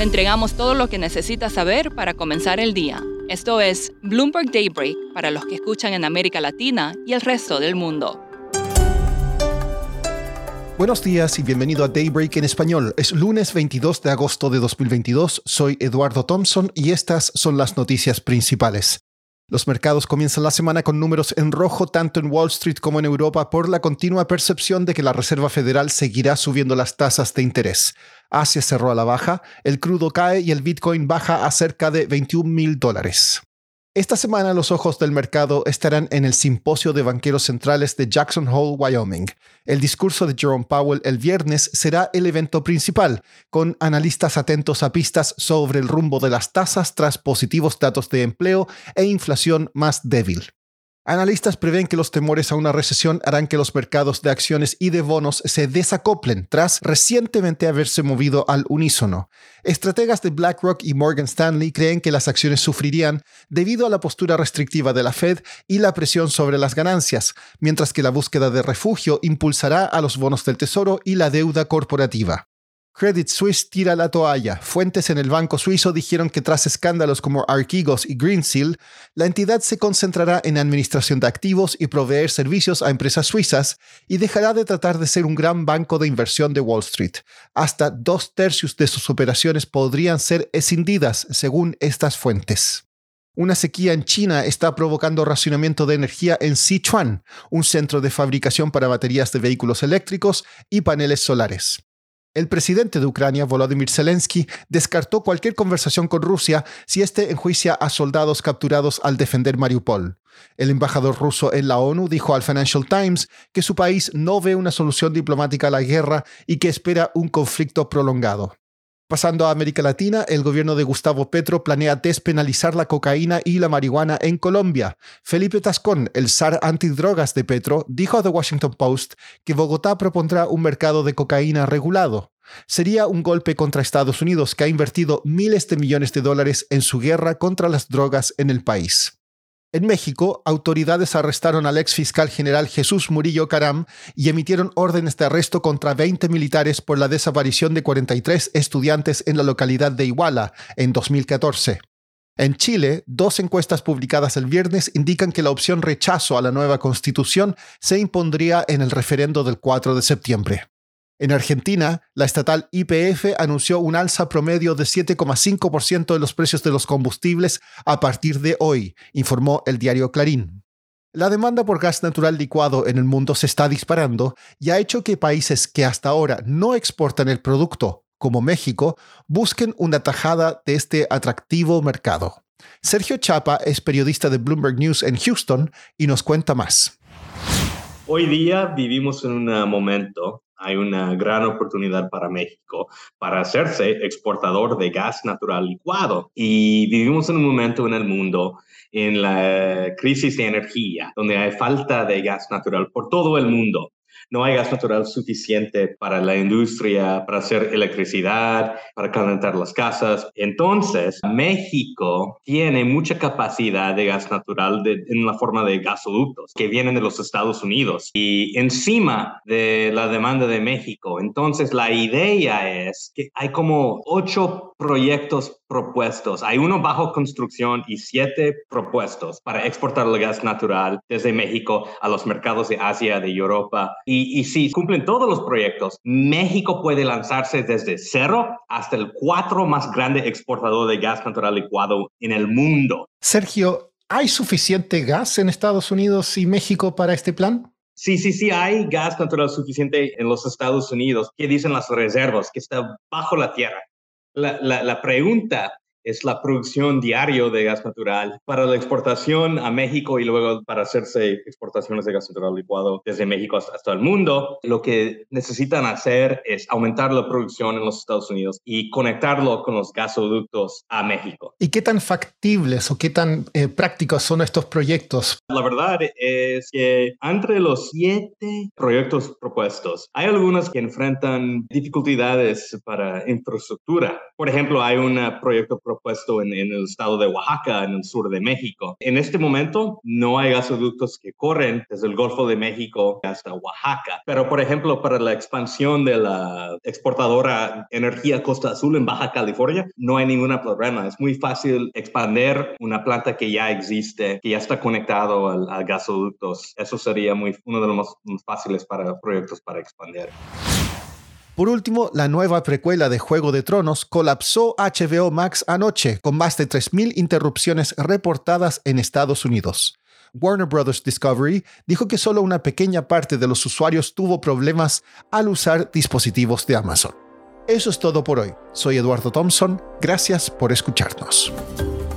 Le entregamos todo lo que necesita saber para comenzar el día. Esto es Bloomberg Daybreak para los que escuchan en América Latina y el resto del mundo. Buenos días y bienvenido a Daybreak en español. Es lunes 22 de agosto de 2022. Soy Eduardo Thompson y estas son las noticias principales. Los mercados comienzan la semana con números en rojo tanto en Wall Street como en Europa por la continua percepción de que la Reserva Federal seguirá subiendo las tasas de interés. Asia cerró a la baja, el crudo cae y el Bitcoin baja a cerca de 21 mil dólares. Esta semana los ojos del mercado estarán en el simposio de banqueros centrales de Jackson Hole, Wyoming. El discurso de Jerome Powell el viernes será el evento principal, con analistas atentos a pistas sobre el rumbo de las tasas tras positivos datos de empleo e inflación más débil. Analistas prevén que los temores a una recesión harán que los mercados de acciones y de bonos se desacoplen tras recientemente haberse movido al unísono. Estrategas de BlackRock y Morgan Stanley creen que las acciones sufrirían debido a la postura restrictiva de la Fed y la presión sobre las ganancias, mientras que la búsqueda de refugio impulsará a los bonos del Tesoro y la deuda corporativa. Credit Suisse tira la toalla. Fuentes en el banco suizo dijeron que tras escándalos como Archegos y Greensill, la entidad se concentrará en administración de activos y proveer servicios a empresas suizas y dejará de tratar de ser un gran banco de inversión de Wall Street. Hasta dos tercios de sus operaciones podrían ser escindidas, según estas fuentes. Una sequía en China está provocando racionamiento de energía en Sichuan, un centro de fabricación para baterías de vehículos eléctricos y paneles solares. El presidente de Ucrania, Volodymyr Zelensky, descartó cualquier conversación con Rusia si éste enjuicia a soldados capturados al defender Mariupol. El embajador ruso en la ONU dijo al Financial Times que su país no ve una solución diplomática a la guerra y que espera un conflicto prolongado. Pasando a América Latina, el gobierno de Gustavo Petro planea despenalizar la cocaína y la marihuana en Colombia. Felipe Tascón, el zar antidrogas de Petro, dijo a The Washington Post que Bogotá propondrá un mercado de cocaína regulado. Sería un golpe contra Estados Unidos, que ha invertido miles de millones de dólares en su guerra contra las drogas en el país. En México, autoridades arrestaron al ex fiscal general Jesús Murillo Caram y emitieron órdenes de arresto contra 20 militares por la desaparición de 43 estudiantes en la localidad de Iguala en 2014. En Chile, dos encuestas publicadas el viernes indican que la opción rechazo a la nueva constitución se impondría en el referendo del 4 de septiembre. En Argentina, la estatal IPF anunció un alza promedio de 7,5% de los precios de los combustibles a partir de hoy, informó el diario Clarín. La demanda por gas natural licuado en el mundo se está disparando y ha hecho que países que hasta ahora no exportan el producto, como México, busquen una tajada de este atractivo mercado. Sergio Chapa es periodista de Bloomberg News en Houston y nos cuenta más. Hoy día vivimos en un momento hay una gran oportunidad para México para hacerse exportador de gas natural licuado. Y vivimos en un momento en el mundo en la crisis de energía, donde hay falta de gas natural por todo el mundo no hay gas natural suficiente para la industria, para hacer electricidad, para calentar las casas. Entonces, México tiene mucha capacidad de gas natural en la forma de gasoductos que vienen de los Estados Unidos y encima de la demanda de México. Entonces, la idea es que hay como ocho proyectos propuestos. Hay uno bajo construcción y siete propuestos para exportar el gas natural desde México a los mercados de Asia, de Europa. Y, si cumplen todos los proyectos, México puede lanzarse desde cero hasta el cuatro más grande exportador de gas natural licuado en el mundo. Sergio, ¿hay suficiente gas en Estados Unidos y México para este plan? Sí, sí, sí, hay gas natural suficiente en los Estados Unidos. ¿Qué dicen las reservas? Que está bajo la tierra la, pregunta es la producción diario de gas natural para la exportación a México y luego para hacerse exportaciones de gas natural licuado desde México hasta, el mundo. Lo que necesitan hacer es aumentar la producción en los Estados Unidos y conectarlo con los gasoductos a México. ¿Y qué tan factibles o qué tan eh, prácticos son estos proyectos? La verdad es que entre los siete proyectos propuestos, hay algunos que enfrentan dificultades para infraestructura. Por ejemplo, hay un proyecto propuesto en, en, el estado de Oaxaca, en el sur de México. En este momento no hay gasoductos que corren desde el Golfo de México hasta Oaxaca, pero por ejemplo para la expansión de la exportadora Energía Costa Azul en Baja California no hay ningún problema. Es muy fácil expandir una planta que ya existe, que ya está conectado a, gasoductos. Eso sería muy, uno de los más fáciles para proyectos para expandir. Por último, la nueva precuela de Juego de Tronos colapsó HBO Max anoche, con más de 3.000 interrupciones reportadas en Estados Unidos. Warner Bros. Discovery dijo que solo una pequeña parte de los usuarios tuvo problemas al usar dispositivos de Amazon. Eso es todo por hoy. Soy Eduardo Thompson. Gracias por escucharnos.